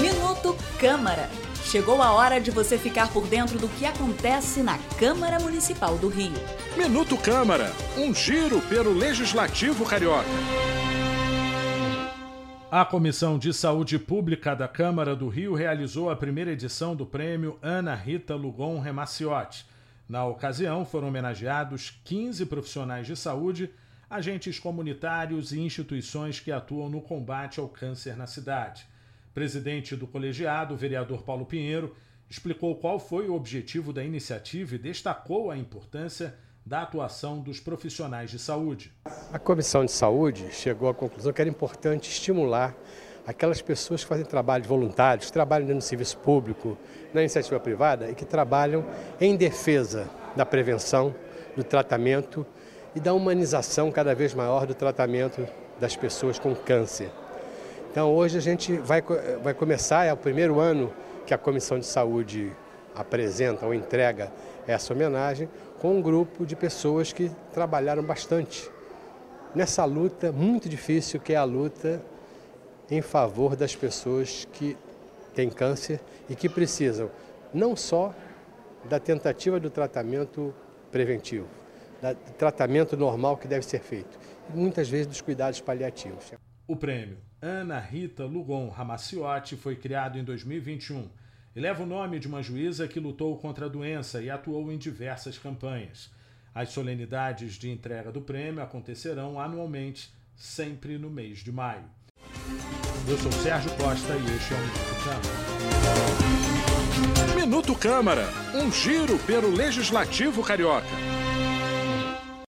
Minuto Câmara. Chegou a hora de você ficar por dentro do que acontece na Câmara Municipal do Rio. Minuto Câmara, um giro pelo Legislativo Carioca. A Comissão de Saúde Pública da Câmara do Rio realizou a primeira edição do prêmio Ana Rita Lugon Remaciotti. Na ocasião, foram homenageados 15 profissionais de saúde, agentes comunitários e instituições que atuam no combate ao câncer na cidade. Presidente do colegiado, o vereador Paulo Pinheiro, explicou qual foi o objetivo da iniciativa e destacou a importância da atuação dos profissionais de saúde. A Comissão de Saúde chegou à conclusão que era importante estimular aquelas pessoas que fazem trabalhos voluntários, trabalham no serviço público, na iniciativa privada e que trabalham em defesa da prevenção, do tratamento e da humanização cada vez maior do tratamento das pessoas com câncer. Então hoje a gente vai, vai começar, é o primeiro ano que a Comissão de Saúde apresenta ou entrega essa homenagem, com um grupo de pessoas que trabalharam bastante nessa luta muito difícil que é a luta em favor das pessoas que têm câncer e que precisam não só da tentativa do tratamento preventivo, do tratamento normal que deve ser feito, e muitas vezes dos cuidados paliativos. O prêmio Ana Rita Lugon Ramaciotti foi criado em 2021 e leva o nome de uma juíza que lutou contra a doença e atuou em diversas campanhas. As solenidades de entrega do prêmio acontecerão anualmente, sempre no mês de maio. Eu sou Sérgio Costa e este é o Minuto Câmara. Minuto Câmara, um giro pelo Legislativo Carioca.